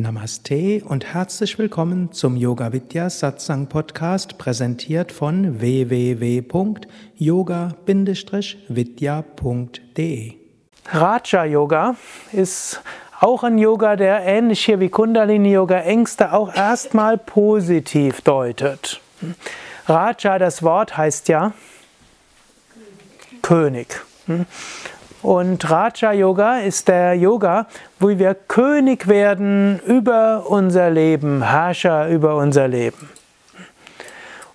Namaste und herzlich willkommen zum Yoga Vidya Satsang Podcast, präsentiert von www.yoga-vidya.de. Raja Yoga ist auch ein Yoga, der ähnlich hier wie Kundalini Yoga Ängste auch erstmal positiv deutet. Raja, das Wort heißt ja König. Und Raja Yoga ist der Yoga, wo wir König werden über unser Leben, Herrscher über unser Leben.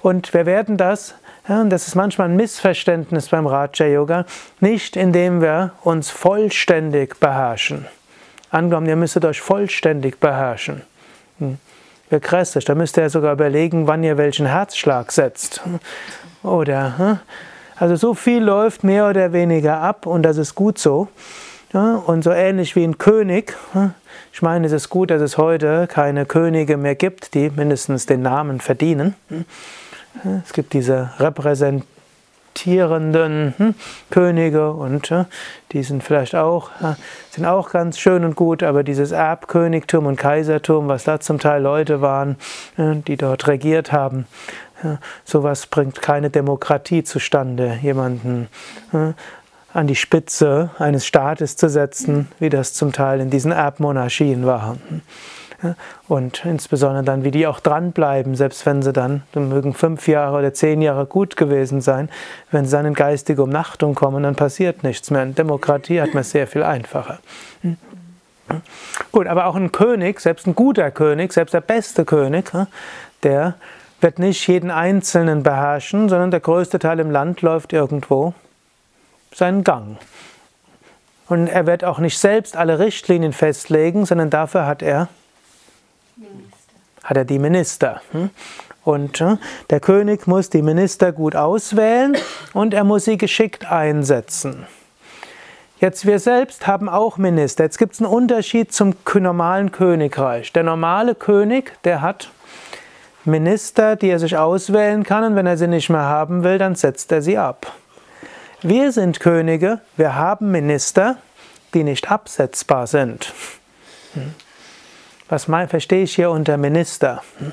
Und wir werden das, ja, das ist manchmal ein Missverständnis beim Raja Yoga, nicht indem wir uns vollständig beherrschen. Angenommen, ihr müsstet euch vollständig beherrschen. Hm. Wäre grässlich, da müsst ihr ja sogar überlegen, wann ihr welchen Herzschlag setzt. Oder hm? Also so viel läuft mehr oder weniger ab und das ist gut so. Und so ähnlich wie ein König. Ich meine, es ist gut, dass es heute keine Könige mehr gibt, die mindestens den Namen verdienen. Es gibt diese repräsentierenden hm, Könige und die sind vielleicht auch, sind auch ganz schön und gut, aber dieses Erbkönigtum und Kaisertum, was da zum Teil Leute waren, die dort regiert haben, ja, sowas bringt keine Demokratie zustande, jemanden ja, an die Spitze eines Staates zu setzen, wie das zum Teil in diesen Erbmonarchien war. Und insbesondere dann, wie die auch dranbleiben, selbst wenn sie dann, dann mögen fünf Jahre oder zehn Jahre gut gewesen sein, wenn sie dann in geistige Umnachtung kommen, dann passiert nichts mehr. In Demokratie hat man es sehr viel einfacher. Hm? Gut, aber auch ein König, selbst ein guter König, selbst der beste König, der wird nicht jeden Einzelnen beherrschen, sondern der größte Teil im Land läuft irgendwo seinen Gang. Und er wird auch nicht selbst alle Richtlinien festlegen, sondern dafür hat er, hat er die Minister. Hm? Und hm, der König muss die Minister gut auswählen und er muss sie geschickt einsetzen. Jetzt wir selbst haben auch Minister. Jetzt gibt es einen Unterschied zum normalen Königreich. Der normale König, der hat Minister, die er sich auswählen kann und wenn er sie nicht mehr haben will, dann setzt er sie ab. Wir sind Könige, wir haben Minister, die nicht absetzbar sind. Hm. Was verstehe ich hier unter Minister? Hm.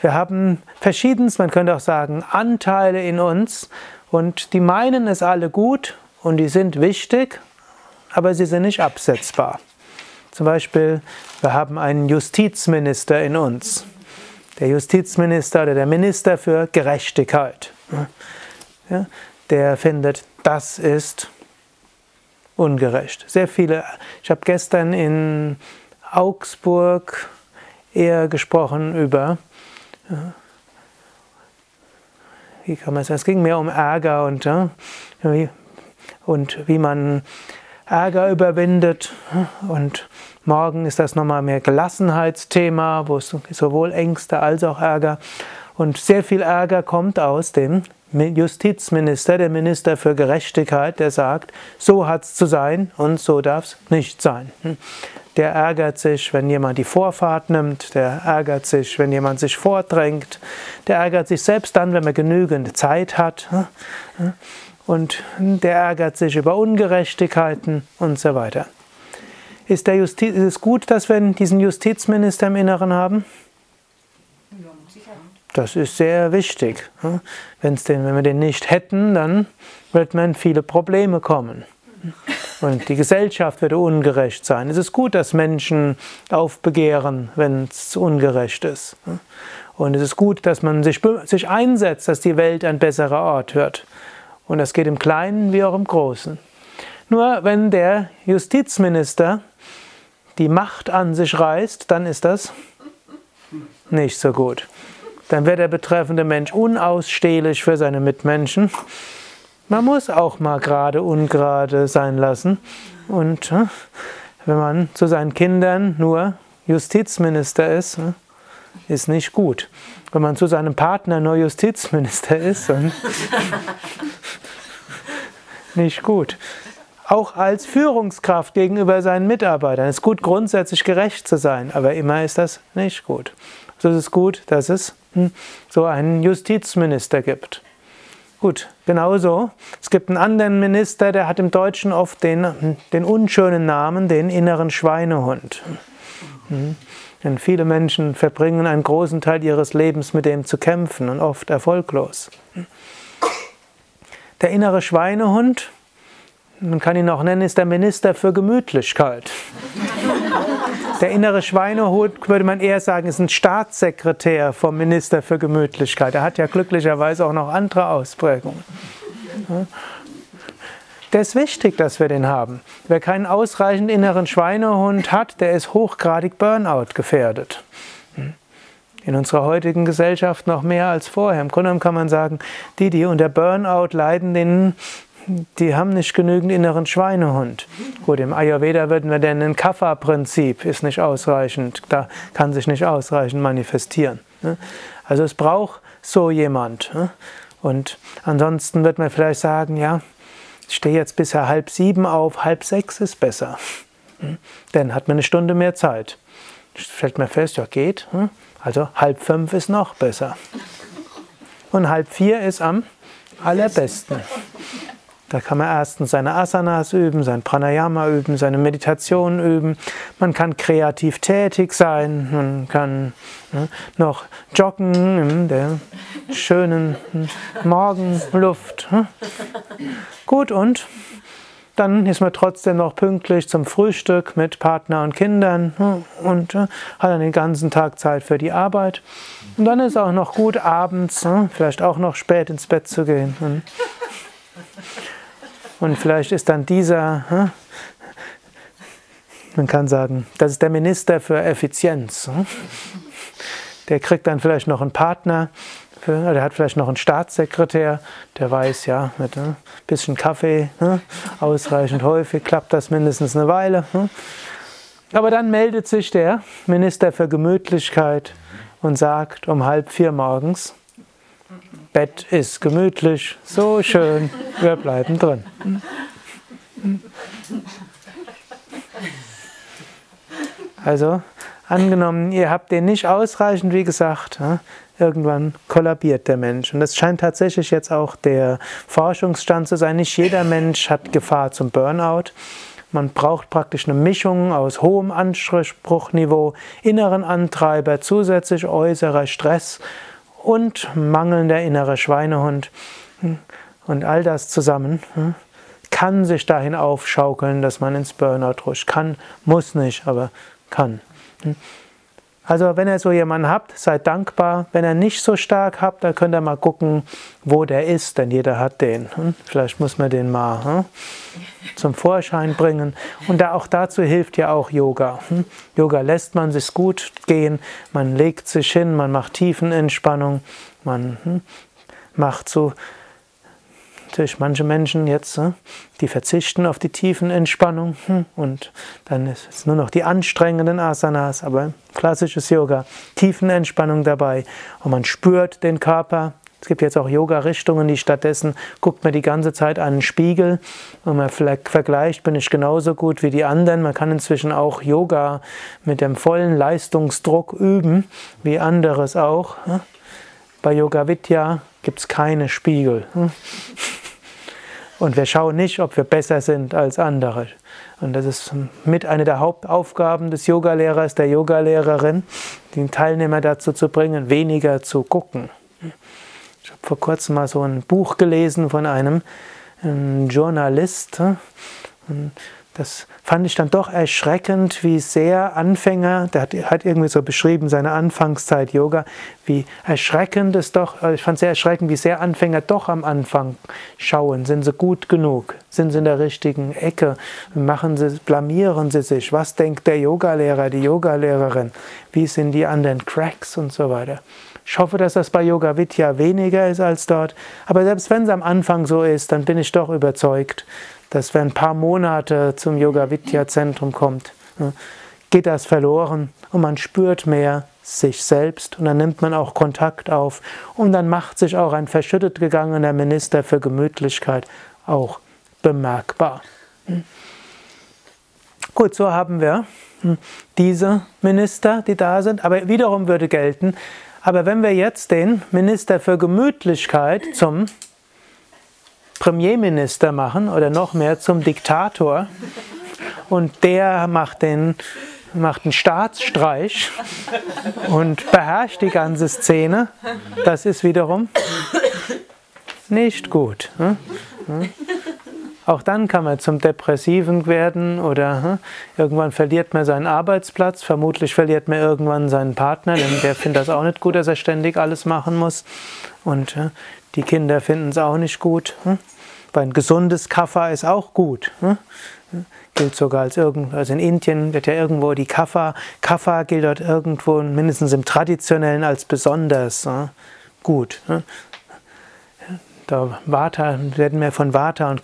Wir haben verschiedenes, man könnte auch sagen, Anteile in uns und die meinen es alle gut und die sind wichtig, aber sie sind nicht absetzbar. Zum Beispiel, wir haben einen Justizminister in uns der Justizminister oder der Minister für Gerechtigkeit. Ja, der findet, das ist ungerecht. Sehr viele. Ich habe gestern in Augsburg eher gesprochen über, wie kann man sagen, es ging mehr um Ärger und, und wie man Ärger überwindet und Morgen ist das nochmal mehr Gelassenheitsthema, wo es sowohl Ängste als auch Ärger und sehr viel Ärger kommt aus dem Justizminister, der Minister für Gerechtigkeit, der sagt, so hat es zu sein und so darf es nicht sein. Der ärgert sich, wenn jemand die Vorfahrt nimmt, der ärgert sich, wenn jemand sich vordrängt, der ärgert sich selbst dann, wenn man genügend Zeit hat und der ärgert sich über Ungerechtigkeiten und so weiter. Ist, der Justiz, ist es gut, dass wir diesen Justizminister im Inneren haben? Das ist sehr wichtig. Wenn's den, wenn wir den nicht hätten, dann wird man in viele Probleme kommen. Und die Gesellschaft würde ungerecht sein. Es ist gut, dass Menschen aufbegehren, wenn es ungerecht ist. Und es ist gut, dass man sich, sich einsetzt, dass die Welt ein besserer Ort wird. Und das geht im Kleinen wie auch im Großen. Nur wenn der Justizminister die Macht an sich reißt, dann ist das nicht so gut. Dann wird der betreffende Mensch unausstehlich für seine Mitmenschen. Man muss auch mal gerade ungerade sein lassen. Und äh, wenn man zu seinen Kindern nur Justizminister ist, äh, ist nicht gut. Wenn man zu seinem Partner nur Justizminister ist, dann nicht gut auch als Führungskraft gegenüber seinen Mitarbeitern. Es ist gut, grundsätzlich gerecht zu sein, aber immer ist das nicht gut. So ist es gut, dass es hm, so einen Justizminister gibt. Gut, genauso. Es gibt einen anderen Minister, der hat im Deutschen oft den, hm, den unschönen Namen, den inneren Schweinehund. Hm. Denn viele Menschen verbringen einen großen Teil ihres Lebens mit dem zu kämpfen und oft erfolglos. Der innere Schweinehund, man kann ihn auch nennen, ist der Minister für Gemütlichkeit. Der innere Schweinehund, würde man eher sagen, ist ein Staatssekretär vom Minister für Gemütlichkeit. Er hat ja glücklicherweise auch noch andere Ausprägungen. Der ist wichtig, dass wir den haben. Wer keinen ausreichend inneren Schweinehund hat, der ist hochgradig Burnout gefährdet. In unserer heutigen Gesellschaft noch mehr als vorher. Im Grunde kann man sagen, die, die unter Burnout leiden, denen die haben nicht genügend inneren Schweinehund. Gut, im Ayurveda würden wir denn ein Kapha-Prinzip ist nicht ausreichend, da kann sich nicht ausreichend manifestieren. Ne? Also es braucht so jemand. Ne? Und ansonsten wird man vielleicht sagen, ja, ich stehe jetzt bisher halb sieben auf, halb sechs ist besser. Hm? Dann hat man eine Stunde mehr Zeit. Stellt mir fest, ja geht. Also halb fünf ist noch besser. Und halb vier ist am allerbesten. Da kann man erstens seine Asanas üben, sein Pranayama üben, seine Meditation üben. Man kann kreativ tätig sein, man kann ne, noch joggen in der schönen hm, Morgenluft. Hm. Gut, und dann ist man trotzdem noch pünktlich zum Frühstück mit Partner und Kindern hm, und äh, hat dann den ganzen Tag Zeit für die Arbeit. Und dann ist auch noch gut, abends, vielleicht auch noch spät ins Bett zu gehen. Und vielleicht ist dann dieser, hm? man kann sagen, das ist der Minister für Effizienz. Hm? Der kriegt dann vielleicht noch einen Partner, für, der hat vielleicht noch einen Staatssekretär, der weiß, ja, mit ein bisschen Kaffee, hm? ausreichend häufig, klappt das mindestens eine Weile. Aber dann meldet sich der Minister für Gemütlichkeit und sagt um halb vier morgens, Bett ist gemütlich, so schön, wir bleiben drin. Also, angenommen, ihr habt den nicht ausreichend, wie gesagt, irgendwann kollabiert der Mensch. Und das scheint tatsächlich jetzt auch der Forschungsstand zu sein. Nicht jeder Mensch hat Gefahr zum Burnout. Man braucht praktisch eine Mischung aus hohem Anspruchniveau, inneren Antreiber, zusätzlich äußerer Stress und mangelnder innerer Schweinehund und all das zusammen hm, kann sich dahin aufschaukeln, dass man ins Burnout rutscht. Kann, muss nicht, aber kann. Also wenn ihr so jemanden habt, seid dankbar. Wenn ihr nicht so stark habt, dann könnt ihr mal gucken, wo der ist, denn jeder hat den. Hm? Vielleicht muss man den mal hm? zum Vorschein bringen. Und da, auch dazu hilft ja auch Yoga. Hm? Yoga lässt man sich gut gehen, man legt sich hin, man macht Tiefenentspannung, man macht so Natürlich manche Menschen jetzt, die verzichten auf die tiefen Entspannung hm, und dann ist es nur noch die anstrengenden Asanas, aber klassisches Yoga, tiefen Entspannung dabei und man spürt den Körper. Es gibt jetzt auch Yoga-Richtungen, die stattdessen guckt man die ganze Zeit an einen Spiegel und man vergleicht, bin ich genauso gut wie die anderen. Man kann inzwischen auch Yoga mit dem vollen Leistungsdruck üben, wie anderes auch. Bei Yoga Vidya gibt es keine Spiegel. Und wir schauen nicht, ob wir besser sind als andere. Und das ist mit einer der Hauptaufgaben des Yogalehrers, der Yogalehrerin, den Teilnehmer dazu zu bringen, weniger zu gucken. Ich habe vor kurzem mal so ein Buch gelesen von einem, einem Journalist. Das fand ich dann doch erschreckend, wie sehr Anfänger, der hat, hat, irgendwie so beschrieben, seine Anfangszeit Yoga, wie erschreckend es doch, also ich fand sehr erschreckend, wie sehr Anfänger doch am Anfang schauen. Sind sie gut genug? Sind sie in der richtigen Ecke? Machen sie, blamieren sie sich? Was denkt der Yogalehrer, die Yogalehrerin? Wie sind die anderen Cracks und so weiter? Ich hoffe, dass das bei Yoga Vidya weniger ist als dort. Aber selbst wenn es am Anfang so ist, dann bin ich doch überzeugt, dass wenn ein paar Monate zum Yoga Vidya Zentrum kommt, geht das verloren und man spürt mehr sich selbst und dann nimmt man auch Kontakt auf und dann macht sich auch ein verschüttet gegangener Minister für Gemütlichkeit auch bemerkbar. Gut, so haben wir hm, diese Minister, die da sind, aber wiederum würde gelten, aber wenn wir jetzt den Minister für Gemütlichkeit zum Premierminister machen oder noch mehr zum Diktator und der macht den macht einen Staatsstreich und beherrscht die ganze Szene. Das ist wiederum nicht gut. Hm? Hm? Auch dann kann man zum Depressiven werden oder hm, irgendwann verliert man seinen Arbeitsplatz, vermutlich verliert man irgendwann seinen Partner, denn der findet das auch nicht gut, dass er ständig alles machen muss. Und die Kinder finden es auch nicht gut. Hm. Ein gesundes Kaffer ist auch gut. Hm. Gilt sogar als irgendwo, also in Indien wird ja irgendwo die Kaffa, Kaffa gilt dort irgendwo mindestens im Traditionellen als besonders hm, gut. Da Vata, werden mehr von Vata und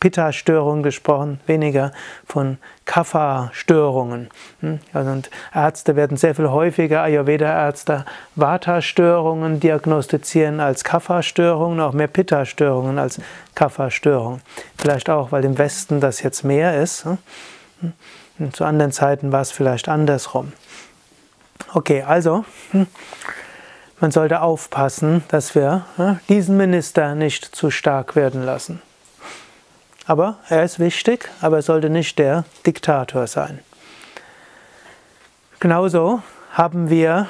Pitta-Störungen gesprochen, weniger von Kapha-Störungen. Hm? Und Ärzte werden sehr viel häufiger, Ayurveda-Ärzte, Vata-Störungen diagnostizieren als Kapha-Störungen, auch mehr Pitta-Störungen als Kapha-Störungen. Vielleicht auch, weil im Westen das jetzt mehr ist. Hm? hm? zu anderen Zeiten war es vielleicht andersrum. Okay, also. Man sollte aufpassen, dass wir diesen Minister nicht zu stark werden lassen. Aber er ist wichtig, aber er sollte nicht der Diktator sein. Genauso haben wir,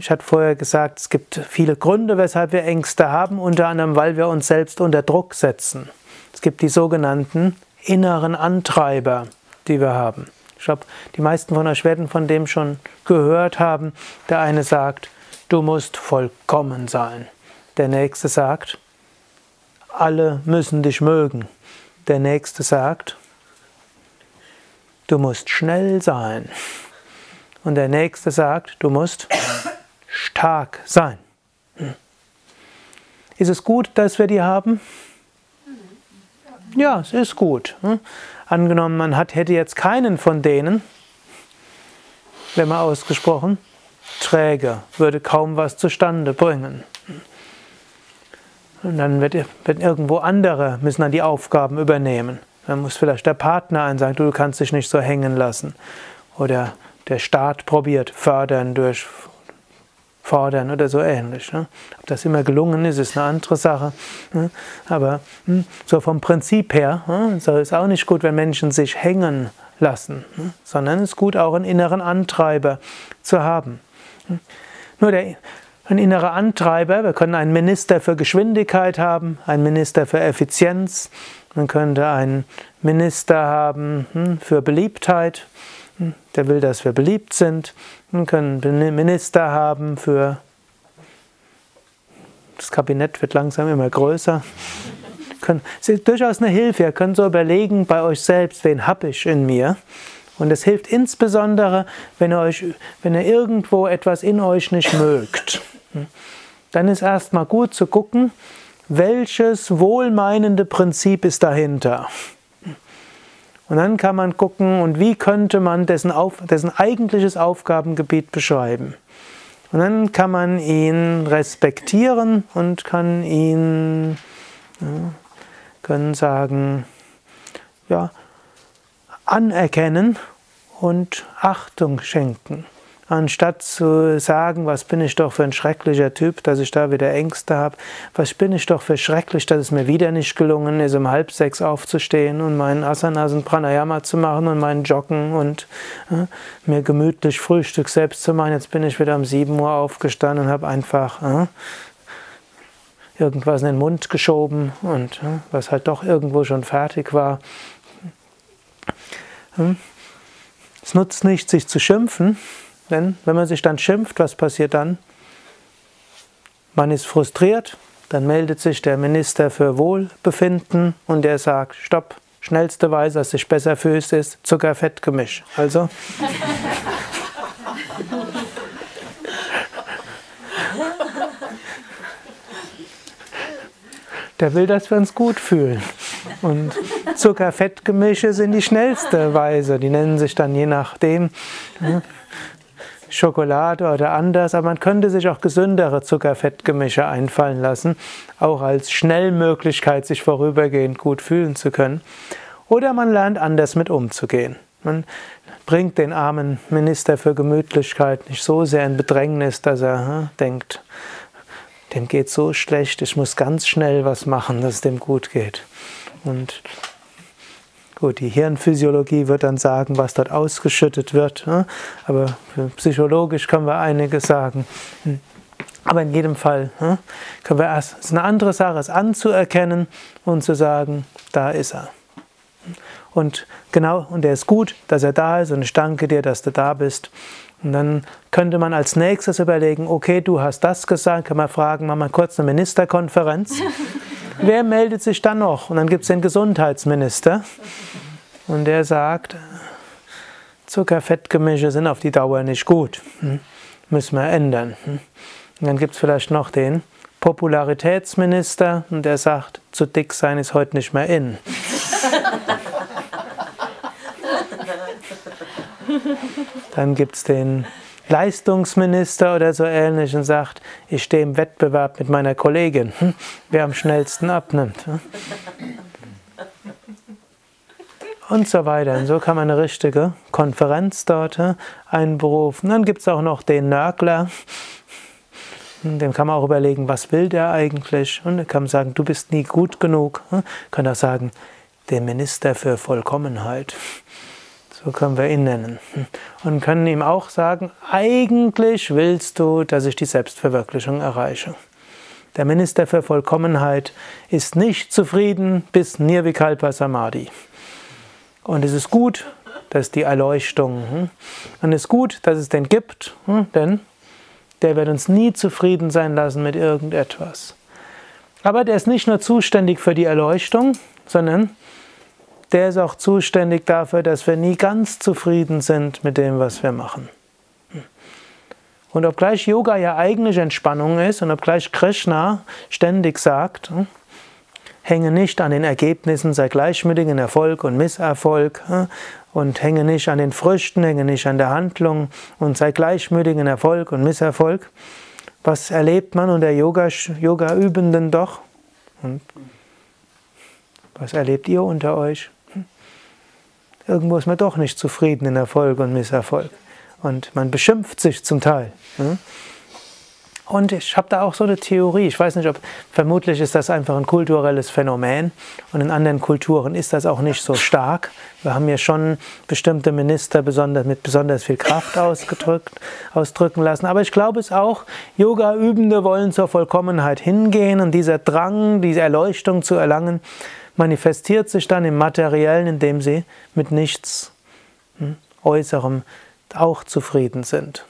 ich hatte vorher gesagt, es gibt viele Gründe, weshalb wir Ängste haben, unter anderem, weil wir uns selbst unter Druck setzen. Es gibt die sogenannten inneren Antreiber, die wir haben. Ich glaube, die meisten von euch werden von dem schon gehört haben. Der eine sagt, du musst vollkommen sein. Der nächste sagt, alle müssen dich mögen. Der nächste sagt, du musst schnell sein. Und der nächste sagt, du musst stark sein. Ist es gut, dass wir die haben? Ja, es ist gut. Angenommen, man hat, hätte jetzt keinen von denen, wenn man ausgesprochen, träge, würde kaum was zustande bringen. Und dann wird, wird irgendwo andere müssen dann die Aufgaben übernehmen. Dann muss vielleicht der Partner einen sagen, du kannst dich nicht so hängen lassen. Oder der Staat probiert fördern durch fordern oder so ähnlich. Ne? Ob das immer gelungen ist, ist eine andere Sache. Ne? Aber hm, so vom Prinzip her hm, so ist auch nicht gut, wenn Menschen sich hängen lassen, hm? sondern es ist gut, auch einen inneren Antreiber zu haben. Nur der, ein innerer Antreiber, wir können einen Minister für Geschwindigkeit haben, einen Minister für Effizienz, man könnte einen Minister haben hm, für Beliebtheit, hm, der will, dass wir beliebt sind. Man können einen Minister haben für das Kabinett wird langsam immer größer. Es ist durchaus eine Hilfe. Ihr könnt so überlegen bei euch selbst, wen habe ich in mir? Und es hilft insbesondere, wenn ihr, euch, wenn ihr irgendwo etwas in euch nicht mögt. Dann ist erstmal gut zu gucken, welches wohlmeinende Prinzip ist dahinter. Und dann kann man gucken, und wie könnte man dessen, auf, dessen eigentliches Aufgabengebiet beschreiben. Und dann kann man ihn respektieren und kann ihn, ja, können sagen, ja, anerkennen und Achtung schenken. Anstatt zu sagen, was bin ich doch für ein schrecklicher Typ, dass ich da wieder Ängste habe, was bin ich doch für schrecklich, dass es mir wieder nicht gelungen ist, um halb sechs aufzustehen und meinen Asanas und Pranayama zu machen und meinen Joggen und äh, mir gemütlich Frühstück selbst zu machen. Jetzt bin ich wieder um sieben Uhr aufgestanden und habe einfach äh, irgendwas in den Mund geschoben und äh, was halt doch irgendwo schon fertig war. Hm? Es nutzt nicht, sich zu schimpfen, denn wenn man sich dann schimpft, was passiert dann? Man ist frustriert, dann meldet sich der Minister für Wohlbefinden und der sagt, stopp, schnellste Weise, dass du dich besser fühlst, ist Zucker-Fett-Gemisch. Also. der will, dass wir uns gut fühlen. Und Zucker-Fett-Gemische sind die schnellste Weise. Die nennen sich dann je nachdem ne, Schokolade oder anders. Aber man könnte sich auch gesündere Zucker-Fett-Gemische einfallen lassen, auch als Schnellmöglichkeit, sich vorübergehend gut fühlen zu können. Oder man lernt anders mit umzugehen. Man bringt den armen Minister für Gemütlichkeit nicht so sehr in Bedrängnis, dass er hm, denkt, dem geht so schlecht, ich muss ganz schnell was machen, dass es dem gut geht. Und Gut, die Hirnphysiologie wird dann sagen, was dort ausgeschüttet wird, ne? aber psychologisch können wir einiges sagen. Hm. Aber in jedem Fall ne, können wir erst, es ist eine andere Sache, es anzuerkennen und zu sagen, da ist er. Und genau, und er ist gut, dass er da ist und ich danke dir, dass du da bist. Und dann könnte man als nächstes überlegen, okay, du hast das gesagt, kann man fragen, machen wir kurz eine Ministerkonferenz. Wer meldet sich dann noch? Und dann gibt es den Gesundheitsminister und der sagt, Zucker-Fettgemische sind auf die Dauer nicht gut. Hm? Müssen wir ändern. Hm? Und dann gibt es vielleicht noch den Popularitätsminister und der sagt, zu dick sein ist heute nicht mehr in. Dann gibt es den Leistungsminister oder so ähnlich und sagt, ich stehe im Wettbewerb mit meiner Kollegin, hm, wer am schnellsten abnimmt. Hm. Und so weiter. Und so kann man eine richtige Konferenz dort hm, einberufen. Dann gibt es auch noch den Nörgler, dem kann man auch überlegen, was will der eigentlich? Und dann kann man sagen, du bist nie gut genug. Kann auch sagen, der Minister für Vollkommenheit. So können wir ihn nennen. Und können ihm auch sagen, eigentlich willst du, dass ich die Selbstverwirklichung erreiche. Der Minister für Vollkommenheit ist nicht zufrieden bis Nirvikalpa Samadhi. Und es ist gut, dass die Erleuchtung. Und es ist gut, dass es den gibt, denn der wird uns nie zufrieden sein lassen mit irgendetwas. Aber der ist nicht nur zuständig für die Erleuchtung, sondern der ist auch zuständig dafür, dass wir nie ganz zufrieden sind mit dem, was wir machen. Und obgleich Yoga ja eigentlich Entspannung ist und obgleich Krishna ständig sagt, hänge nicht an den Ergebnissen, sei gleichmütig in Erfolg und Misserfolg und hänge nicht an den Früchten, hänge nicht an der Handlung und sei gleichmütig in Erfolg und Misserfolg. Was erlebt man unter Yoga-Übenden doch? Und was erlebt ihr unter euch? Irgendwo ist man doch nicht zufrieden in Erfolg und Misserfolg. Und man beschimpft sich zum Teil. Hm? Und ich habe da auch so eine Theorie. Ich weiß nicht, ob vermutlich ist das einfach ein kulturelles Phänomen und in anderen Kulturen ist das auch nicht so stark. Wir haben ja schon bestimmte Minister besonders mit besonders viel Kraft ausgedrückt, ausdrücken lassen. Aber ich glaube es auch, Yoga-Übende wollen zur Vollkommenheit hingehen und dieser Drang, diese Erleuchtung zu erlangen, manifestiert sich dann im Materiellen, indem sie mit nichts hm, Äußerem auch zufrieden sind.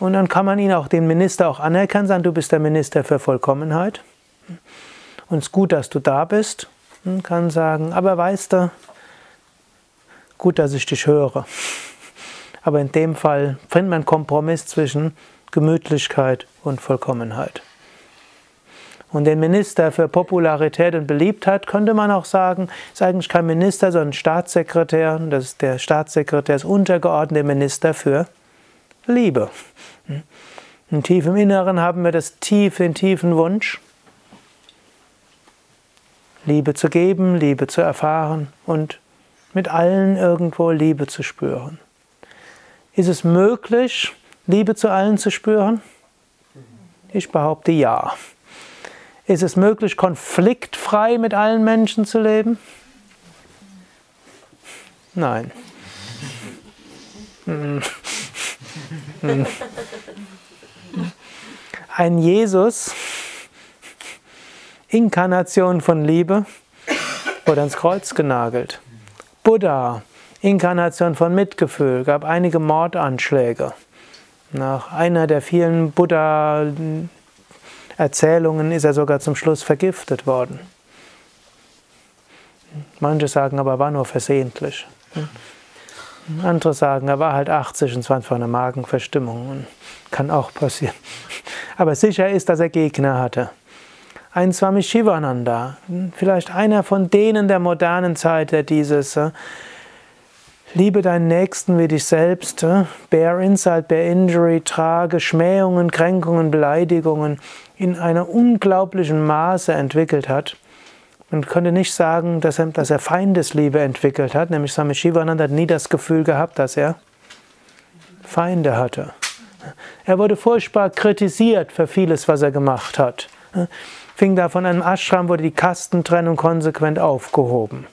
Und dann kann man ihn auch, den Minister auch anerkennen, sagen, du bist der Minister für Vollkommenheit. Und es ist gut, dass du da bist. Und kann sagen, aber weißt du, gut, dass ich dich höre. Aber in dem Fall findet man einen Kompromiss zwischen Gemütlichkeit und Vollkommenheit. Und den Minister für Popularität und Beliebtheit könnte man auch sagen, ist eigentlich kein Minister, sondern Staatssekretär. Das ist der Staatssekretär ist untergeordnet dem Minister für Liebe. Im tiefen Inneren haben wir das tief, den tiefen Wunsch, Liebe zu geben, Liebe zu erfahren und mit allen irgendwo Liebe zu spüren. Ist es möglich, Liebe zu allen zu spüren? Ich behaupte ja. Ist es möglich, konfliktfrei mit allen Menschen zu leben? Nein. Ein Jesus, Inkarnation von Liebe, wurde ans Kreuz genagelt. Buddha, Inkarnation von Mitgefühl, gab einige Mordanschläge. Nach einer der vielen Buddha-Erzählungen ist er sogar zum Schluss vergiftet worden. Manche sagen aber, war nur versehentlich. Andere sagen, er war halt 80 und es war einfach eine Magenverstimmung. Kann auch passieren. Aber sicher ist, dass er Gegner hatte. Ein Swami Shivananda, vielleicht einer von denen der modernen Zeit, der dieses äh, Liebe deinen Nächsten wie dich selbst, äh, bear insult, bear injury, trage Schmähungen, Kränkungen, Beleidigungen in einer unglaublichen Maße entwickelt hat. Man könnte nicht sagen, dass er, dass er Feindesliebe entwickelt hat, nämlich Swami Shivananda hat nie das Gefühl gehabt, dass er Feinde hatte. Er wurde furchtbar kritisiert für vieles, was er gemacht hat. fing da von einem Ashram, wurde die Kastentrennung konsequent aufgehoben.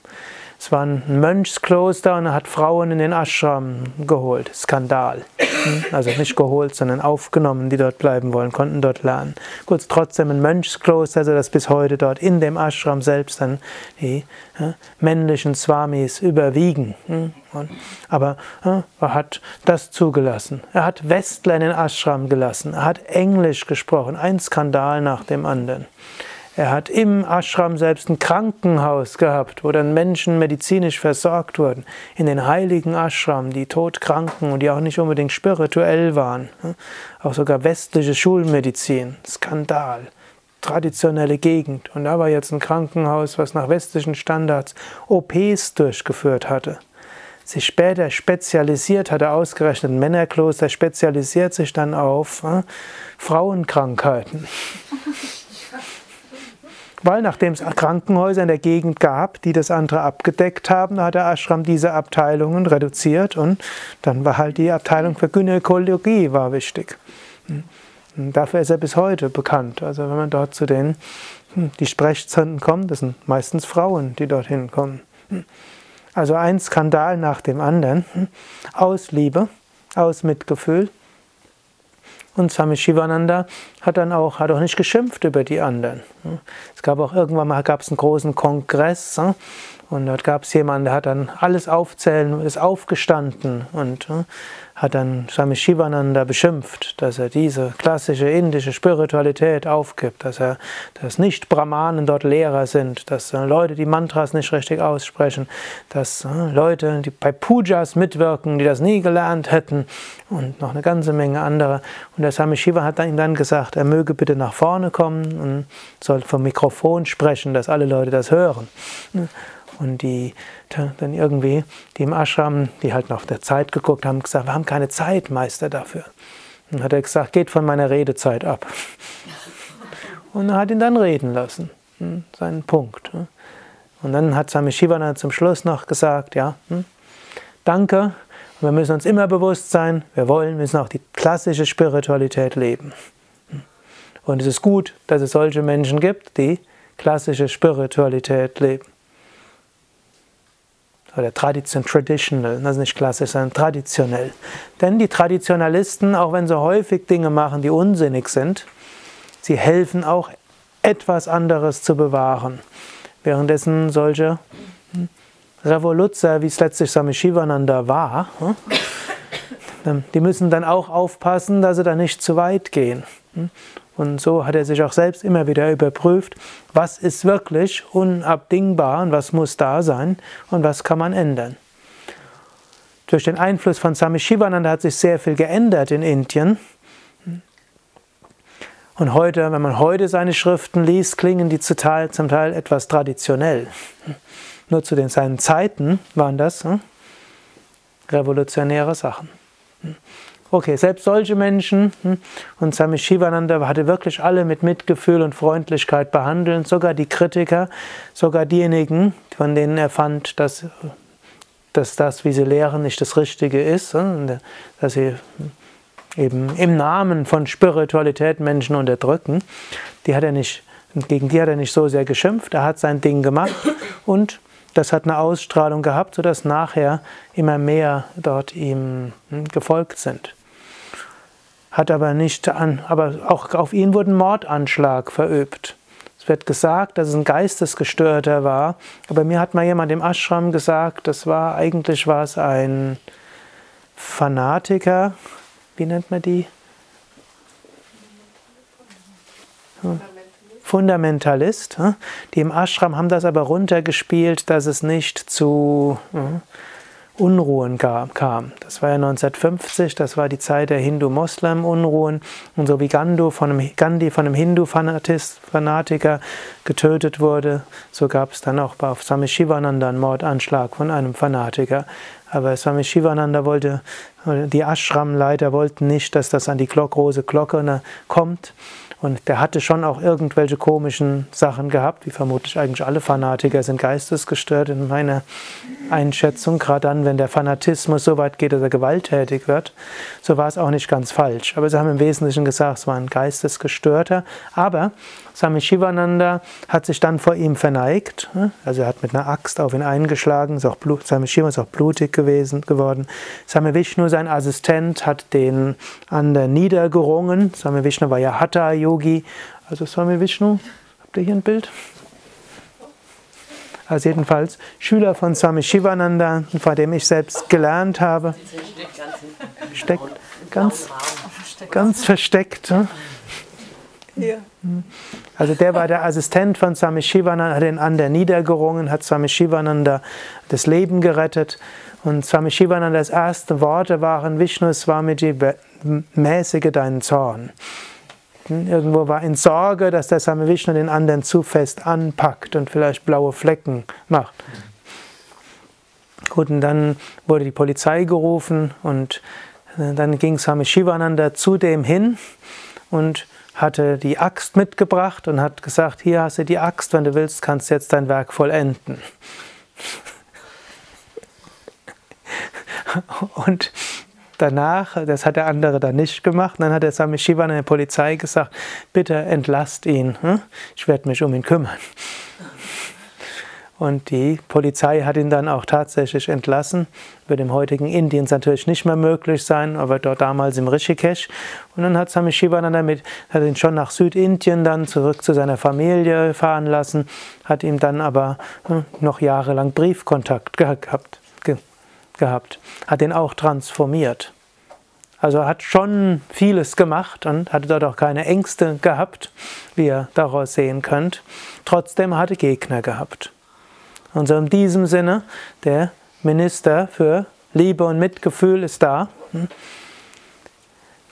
Es war ein Mönchskloster und er hat Frauen in den Ashram geholt. Skandal. Hm? Also nicht geholt, sondern aufgenommen, die dort bleiben wollen, konnten dort lernen. Kurz trotzdem ein Mönchskloster, sodass bis heute dort in dem Ashram selbst dann die ja, männlichen Swamis überwiegen. Hm? Aber ja, er hat das zugelassen. Er hat Westler in den Ashram gelassen. Er hat Englisch gesprochen. Ein Skandal nach dem anderen. Er hat im Ashram selbst ein Krankenhaus gehabt, wo dann Menschen medizinisch versorgt wurden. In den heiligen Ashram, die todkranken und die auch nicht unbedingt spirituell waren. Auch sogar westliche Schulmedizin. Skandal. Traditionelle Gegend. Und da war jetzt ein Krankenhaus, was nach westlichen Standards OPs durchgeführt hatte sich später spezialisiert hatte, ausgerechnet ein Männerkloster spezialisiert sich dann auf äh, Frauenkrankheiten. Weil nachdem es Krankenhäuser in der Gegend gab, die das andere abgedeckt haben, hat der Ashram diese Abteilungen reduziert und dann war halt die Abteilung für Gynäkologie war wichtig. Und dafür ist er bis heute bekannt. Also wenn man dort zu den hm, die Sprechzentren kommt, das sind meistens Frauen, die dorthin kommen. Also ein Skandal nach dem anderen, hm, aus Liebe, aus Mitgefühl. Und Swami Shivananda hat dann auch, hat auch nicht geschimpft über die anderen. Es gab auch irgendwann mal gab es einen großen Kongress hm, und dort gab es jemanden, der hat dann alles aufzählen, ist aufgestanden und hm, hat dann Swami Shivananda beschimpft, dass er diese klassische indische Spiritualität aufgibt, dass er, dass nicht Brahmanen dort Lehrer sind, dass äh, Leute die Mantras nicht richtig aussprechen, dass äh, Leute, die bei Pujas mitwirken, die das nie gelernt hätten und noch eine ganze Menge andere. Und der Swami Shiva hat ihm dann gesagt, er möge bitte nach vorne kommen und soll vom Mikrofon sprechen, dass alle Leute das hören. Und die dann irgendwie, die im Ashram, die halt nach der Zeit geguckt haben, gesagt, wir haben keine Zeit, Meister, dafür. Dann hat er gesagt, geht von meiner Redezeit ab. Und er hat ihn dann reden lassen, hm, seinen Punkt. Hm. Und dann hat Swami Shivananda zum Schluss noch gesagt, ja, hm, danke, wir müssen uns immer bewusst sein, wir wollen, müssen auch die klassische Spiritualität leben. Und es ist gut, dass es solche Menschen gibt, die klassische Spiritualität leben oder tradition, traditional, das ist nicht klassisch, sondern traditionell. Denn die Traditionalisten, auch wenn sie häufig Dinge machen, die unsinnig sind, sie helfen auch etwas anderes zu bewahren. Währenddessen solche hm, Revoluzzer, wie es letztlich Swami Shivananda war, hm, die müssen dann auch aufpassen, dass sie da nicht zu weit gehen. Und so hat er sich auch selbst immer wieder überprüft, was ist wirklich unabdingbar und was muss da sein und was kann man ändern. Durch den Einfluss von Swami Shivananda hat sich sehr viel geändert in Indien. Und heute, wenn man heute seine Schriften liest, klingen die zum Teil, zum Teil etwas traditionell. Nur zu den seinen Zeiten waren das hm, revolutionäre Sachen. Okay, selbst solche Menschen, hm, und Swami Shivananda hatte wirklich alle mit Mitgefühl und Freundlichkeit behandelt, sogar die Kritiker, sogar diejenigen, von denen er fand, dass, dass das, wie sie lehren, nicht das Richtige ist, hm, dass sie eben im Namen von Spiritualität Menschen unterdrücken, die hat er nicht, gegen die hat er nicht so sehr geschimpft, er hat sein Ding gemacht und das hat eine Ausstrahlung gehabt, sodass nachher immer mehr dort ihm hm, gefolgt sind hat aber nicht an, aber auch auf ihn wurde ein Mordanschlag verübt. Es wird gesagt, dass es ein Geistesgestörter war, aber mir hat mal jemand im Ashram gesagt, das war eigentlich war es ein Fanatiker, wie nennt man die? Fundamentalist. Hm? Die im Ashram haben das aber runtergespielt, dass es nicht zu hm, Unruhen kam. Das war ja 1950, das war die Zeit der Hindu-Moslem-Unruhen. Und so wie Gandhi von einem, Hindu-Fanatiker getötet wurde, so gab es dann auch auf Swami Shivananda einen Mordanschlag von einem Fanatiker. Aber Swami Shivananda wollte, die Ashram-Leiter wollten nicht, dass das an die große Glocke kommt. Und der hatte schon auch irgendwelche komischen Sachen gehabt, wie vermutlich eigentlich alle Fanatiker sind geistesgestört in meiner Einschätzung, gerade dann, wenn der Fanatismus so weit geht, dass er gewalttätig wird. So war es auch nicht ganz falsch. Aber sie haben im Wesentlichen gesagt, es war ein Geistesgestörter. Aber Swami Shivananda hat sich dann vor ihm verneigt. Also er hat mit einer Axt auf ihn eingeschlagen. Ist auch Blut, Swami Shiva ist auch blutig gewesen, geworden. Swami Vishnu, sein Assistent, hat den anderen niedergerungen. Swami Vishnu war ja Hatha Yogi. Also Swami Vishnu, habt ihr hier ein Bild? Also jedenfalls Schüler von Swami Shivananda, vor dem ich selbst gelernt habe. Steckt ganz, ganz versteckt. Also der war der Assistent von Swami Shivananda, hat den anderen niedergerungen, hat Swami Shivananda das Leben gerettet. Und Swami Shivanandas erste Worte waren, Vishnu Swamiji, mäßige deinen Zorn. Irgendwo war in Sorge, dass der Same Vishnu den anderen zu fest anpackt und vielleicht blaue Flecken macht. Gut, und dann wurde die Polizei gerufen und äh, dann ging Swami Shivananda zu dem hin und hatte die Axt mitgebracht und hat gesagt, hier hast du die Axt, wenn du willst, kannst du jetzt dein Werk vollenden. Und danach, das hat der andere dann nicht gemacht, dann hat der Swami Shivan der Polizei gesagt, bitte entlasst ihn, hm? ich werde mich um ihn kümmern. Und die Polizei hat ihn dann auch tatsächlich entlassen. Wird im heutigen Indien natürlich nicht mehr möglich sein, aber dort damals im Rishikesh. Und dann hat Swami Shivananda mit, hat ihn schon nach Südindien dann zurück zu seiner Familie fahren lassen, hat ihm dann aber hm, noch jahrelang Briefkontakt gehabt gehabt, hat ihn auch transformiert. Also hat schon vieles gemacht und hatte dort auch keine Ängste gehabt, wie ihr daraus sehen könnt. Trotzdem hatte Gegner gehabt. Und so in diesem Sinne, der Minister für Liebe und Mitgefühl ist da.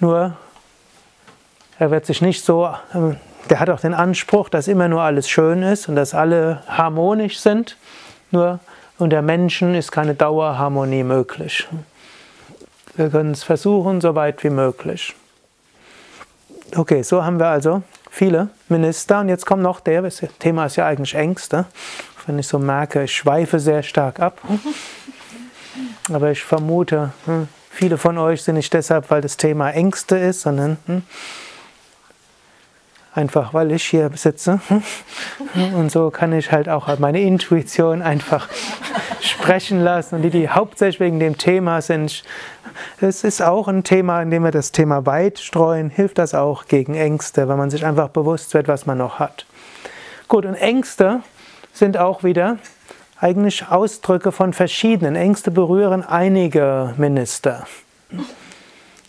Nur, er wird sich nicht so, der hat auch den Anspruch, dass immer nur alles schön ist und dass alle harmonisch sind. Nur unter Menschen ist keine Dauerharmonie möglich. Wir können es versuchen, so weit wie möglich. Okay, so haben wir also viele Minister. Und jetzt kommt noch der, das Thema ist ja eigentlich Ängste. Wenn ich so merke, ich schweife sehr stark ab. Aber ich vermute, hm, viele von euch sind nicht deshalb, weil das Thema Ängste ist, sondern hm, einfach weil ich hier sitze. Und so kann ich halt auch meine Intuition einfach sprechen lassen. Und die, die hauptsächlich wegen dem Thema sind, es ist auch ein Thema, in dem wir das Thema weit streuen, hilft das auch gegen Ängste, weil man sich einfach bewusst wird, was man noch hat. Gut, und Ängste sind auch wieder eigentlich Ausdrücke von verschiedenen. Ängste berühren einige Minister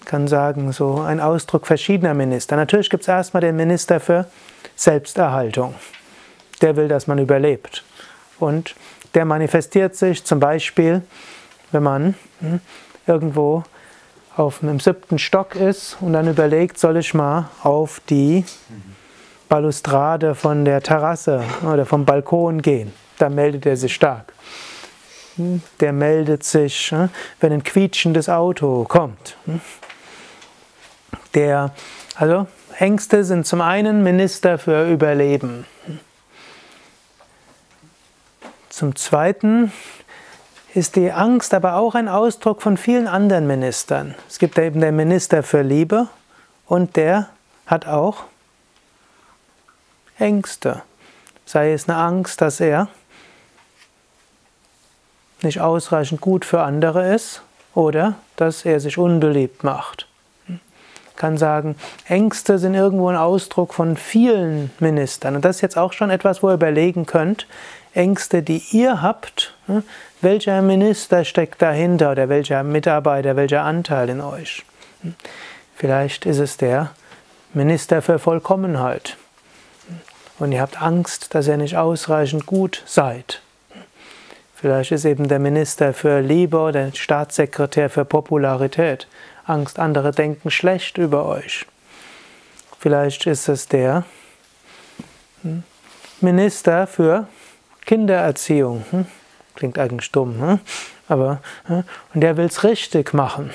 kann sagen, so ein Ausdruck verschiedener Minister. Natürlich gibt es erstmal den Minister für Selbsterhaltung. Der will, dass man überlebt. Und der manifestiert sich zum Beispiel, wenn man hm, irgendwo auf einem siebten Stock ist und dann überlegt, soll ich mal auf die Balustrade von der Terrasse oder vom Balkon gehen. Da meldet er sich stark. Hm, der meldet sich, hm, wenn ein quietschendes Auto kommt der, also Ängste sind zum einen Minister für Überleben. Zum zweiten ist die Angst aber auch ein Ausdruck von vielen anderen Ministern. Es gibt eben den Minister für Liebe und der hat auch Ängste. Sei es eine Angst, dass er nicht ausreichend gut für andere ist oder dass er sich unbeliebt macht kann sagen, Ängste sind irgendwo ein Ausdruck von vielen Ministern. Und das ist jetzt auch schon etwas, wo ihr überlegen könnt, Ängste, die ihr habt, hm, welcher Minister steckt dahinter oder welcher Mitarbeiter, welcher Anteil in euch? Hm, vielleicht ist es der Minister für Vollkommenheit. Und ihr habt Angst, dass ihr nicht ausreichend gut seid. Vielleicht ist eben der Minister für Liebe oder der Staatssekretär für Popularität. Angst, andere denken schlecht über euch. Vielleicht ist es der hm, Minister für Kindererziehung. Hm? Klingt eigentlich dumm, hm? aber und der will es richtig machen.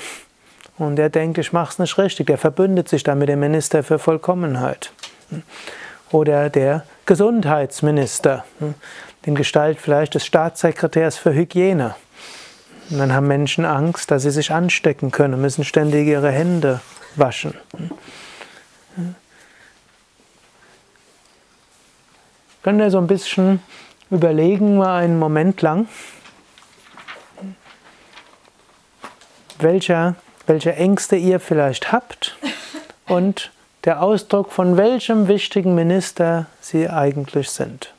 Und der denkt, ich mache es nicht richtig. Der verbündet sich dann mit dem Minister für Vollkommenheit. Oder der Gesundheitsminister, in Gestalt vielleicht des Staatssekretärs für Hygiene. Und dann haben Menschen Angst, dass sie sich anstecken können, müssen ständig ihre Hände waschen. Könnt ihr so ein bisschen überlegen, mal einen Moment lang, welcher, welche Ängste ihr vielleicht habt und der Ausdruck von welchem wichtigen Minister sie eigentlich sind.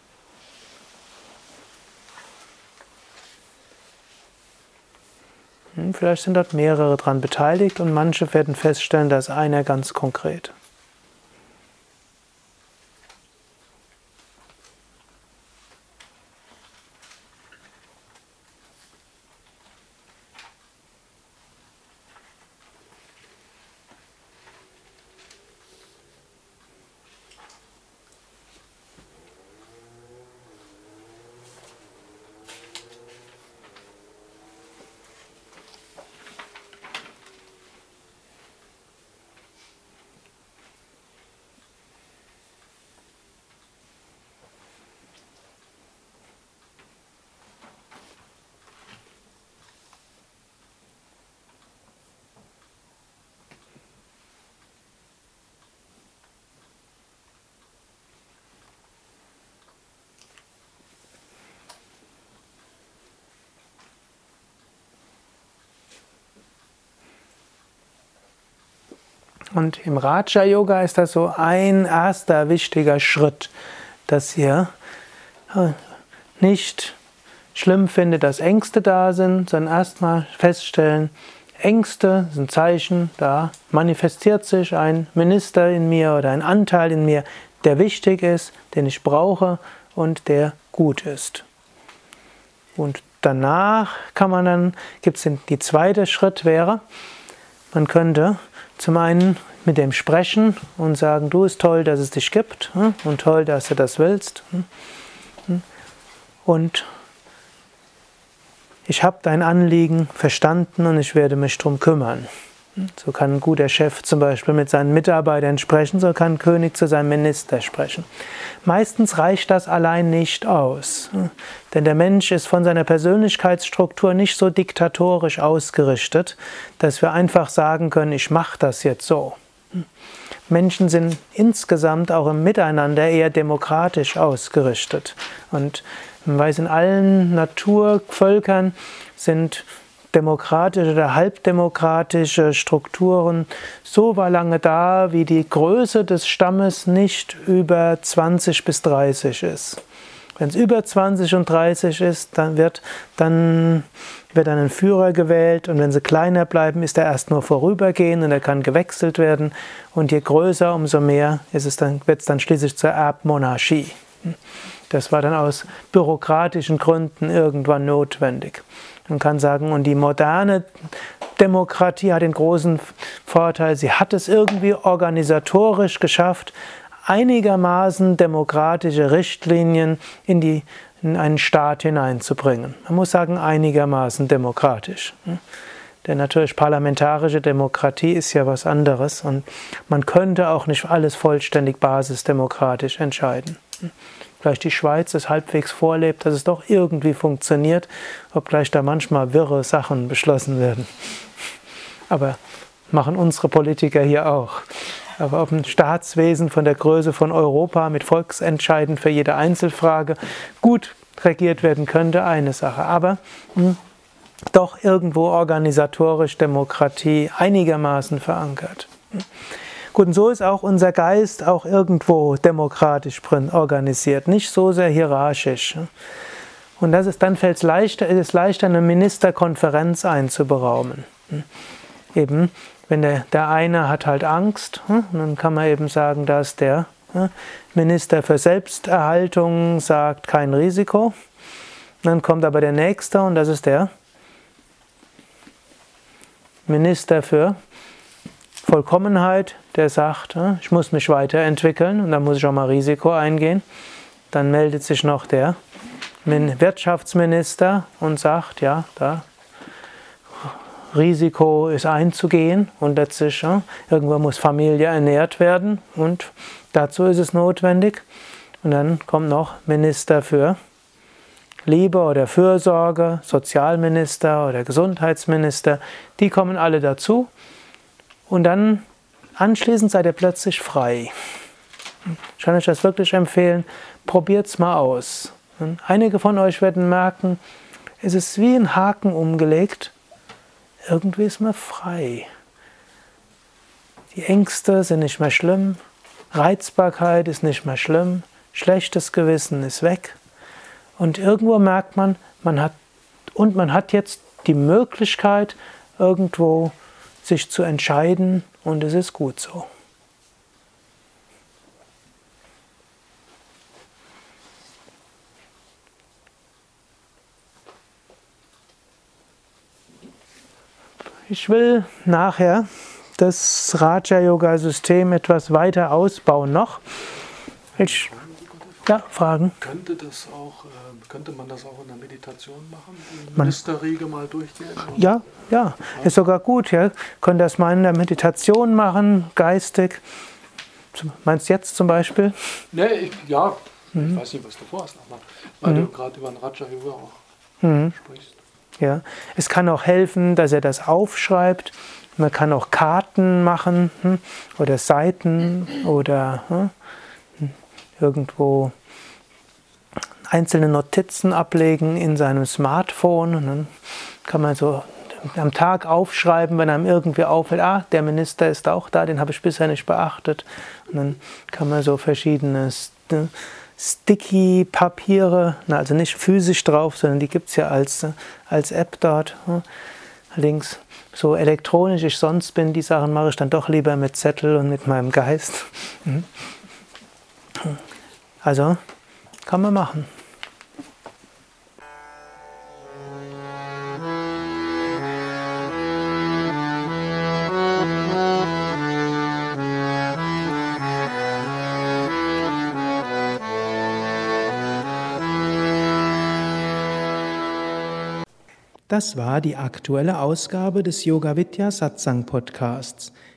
Vielleicht sind dort mehrere daran beteiligt und manche werden feststellen, dass einer ganz konkret. Und im Raja Yoga ist das so ein erster wichtiger Schritt, dass ihr äh, nicht schlimm findet, dass Ängste da sind, sondern erstmal feststellen, Ängste sind Zeichen, da manifestiert sich ein Minister in mir oder ein Anteil in mir, der wichtig ist, den ich brauche und der gut ist. Und danach kann man dann, gibt es den, die zweite Schritt wäre, man könnte zum einen mit dem sprechen und sagen, du ist toll, dass es dich gibt hm, und toll, dass du das willst. Hm, hm. Und ich habe dein Anliegen verstanden und ich werde mich darum kümmern. So kann ein guter Chef zum Beispiel mit seinen Mitarbeitern sprechen, so kann ein König zu seinem Minister sprechen. Meistens reicht das allein nicht aus, denn der Mensch ist von seiner Persönlichkeitsstruktur nicht so diktatorisch ausgerichtet, dass wir einfach sagen können, ich mache das jetzt so. Menschen sind insgesamt auch im Miteinander eher demokratisch ausgerichtet. Und man weiß, in allen Naturvölkern sind demokratische oder halbdemokratische Strukturen so war lange da, wie die Größe des Stammes nicht über 20 bis 30 ist. Wenn es über 20 und 30 ist, dann wird, dann wird ein Führer gewählt und wenn sie kleiner bleiben, ist er erst nur vorübergehend und er kann gewechselt werden. Und je größer, umso mehr ist es dann, wird es dann schließlich zur Erbmonarchie. Das war dann aus bürokratischen Gründen irgendwann notwendig. Man kann sagen, und die moderne Demokratie hat den großen Vorteil, sie hat es irgendwie organisatorisch geschafft, einigermaßen demokratische Richtlinien in, die, in einen Staat hineinzubringen. Man muss sagen, einigermaßen demokratisch. Denn natürlich parlamentarische Demokratie ist ja was anderes und man könnte auch nicht alles vollständig basisdemokratisch entscheiden vielleicht die Schweiz es halbwegs vorlebt, dass es doch irgendwie funktioniert, obgleich da manchmal wirre Sachen beschlossen werden. Aber machen unsere Politiker hier auch. Aber ob ein Staatswesen von der Größe von Europa mit Volksentscheiden für jede Einzelfrage gut regiert werden könnte, eine Sache. Aber hm, doch irgendwo organisatorisch Demokratie einigermaßen verankert. Gut, und so ist auch unser Geist auch irgendwo demokratisch organisiert, nicht so sehr hierarchisch. Und das ist, dann fällt es leichter, ist leichter, eine Ministerkonferenz einzuberaumen. Eben, wenn der, der eine hat halt Angst, dann kann man eben sagen, dass der Minister für Selbsterhaltung sagt kein Risiko. Dann kommt aber der nächste und das ist der Minister für Vollkommenheit, der sagt, ich muss mich weiterentwickeln und da muss ich auch mal Risiko eingehen. Dann meldet sich noch der Wirtschaftsminister und sagt, ja, da Risiko ist einzugehen und letztlich ja, irgendwann muss Familie ernährt werden und dazu ist es notwendig. Und dann kommt noch Minister für Liebe oder Fürsorge, Sozialminister oder Gesundheitsminister, die kommen alle dazu und dann anschließend seid ihr plötzlich frei. Ich kann euch das wirklich empfehlen, probiert es mal aus. Einige von euch werden merken, es ist wie ein Haken umgelegt, irgendwie ist man frei. Die Ängste sind nicht mehr schlimm, Reizbarkeit ist nicht mehr schlimm, schlechtes Gewissen ist weg. Und irgendwo merkt man, man hat, und man hat jetzt die Möglichkeit, irgendwo sich zu entscheiden, und es ist gut so. Ich will nachher das Raja-Yoga-System etwas weiter ausbauen noch. Ich, ja, Fragen? Könnte, das auch, äh, könnte man das auch in der Meditation machen? Die Ministerriege mal durchgehen? Ja, ja, ist sogar gut. Ja. Können das mal in der Meditation machen, geistig. Meinst du jetzt zum Beispiel? Nee, ich, ja, mhm. ich weiß nicht, was du vorhast, aber weil mhm. du gerade über den Raja-Yoga auch mhm. sprichst. Ja, es kann auch helfen, dass er das aufschreibt. Man kann auch Karten machen hm, oder Seiten oder hm, irgendwo einzelne Notizen ablegen in seinem Smartphone. Und dann kann man so am Tag aufschreiben, wenn einem irgendwie auffällt, ah, der Minister ist auch da, den habe ich bisher nicht beachtet. Und dann kann man so verschiedene ne, sticky Papiere, also nicht physisch drauf, sondern die gibt es ja als, als App dort. Allerdings so elektronisch ich sonst bin, die Sachen mache ich dann doch lieber mit Zettel und mit meinem Geist. Also kann man machen. Das war die aktuelle Ausgabe des Yoga Vidya Satsang Podcasts.